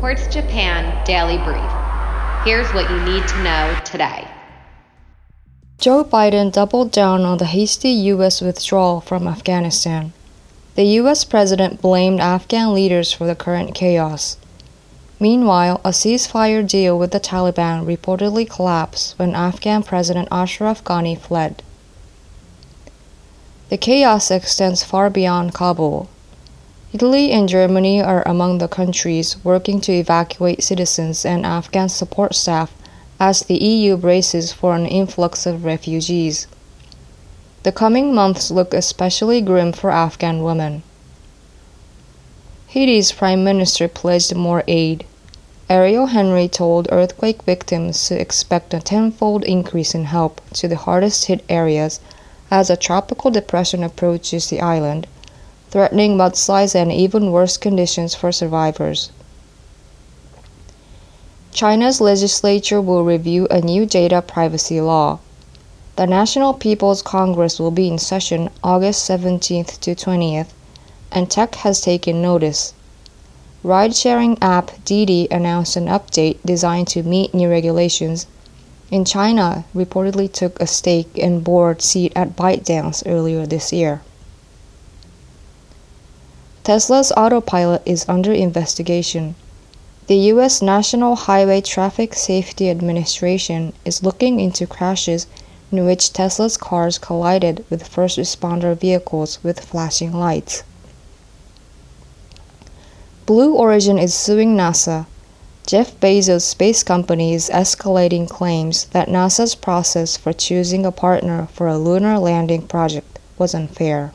Quartz Japan Daily Brief. Here's what you need to know today. Joe Biden doubled down on the hasty U.S. withdrawal from Afghanistan. The U.S. president blamed Afghan leaders for the current chaos. Meanwhile, a ceasefire deal with the Taliban reportedly collapsed when Afghan President Ashraf Ghani fled. The chaos extends far beyond Kabul. Italy and Germany are among the countries working to evacuate citizens and Afghan support staff as the EU braces for an influx of refugees. The coming months look especially grim for Afghan women. Haiti's prime minister pledged more aid. Ariel Henry told earthquake victims to expect a tenfold increase in help to the hardest hit areas as a tropical depression approaches the island, threatening mudslides and even worse conditions for survivors. China's legislature will review a new data privacy law. The National People's Congress will be in session August 17th to 20th, and tech has taken notice. Ride sharing app Didi announced an update designed to meet new regulations. In China, reportedly took a stake and board seat at ByteDance earlier this year. Tesla's autopilot is under investigation. The U.S. National Highway Traffic Safety Administration is looking into crashes in which Tesla's cars collided with first responder vehicles with flashing lights. Blue Origin is suing NASA. Jeff Bezos' space company is escalating claims that NASA's process for choosing a partner for a lunar landing project was unfair.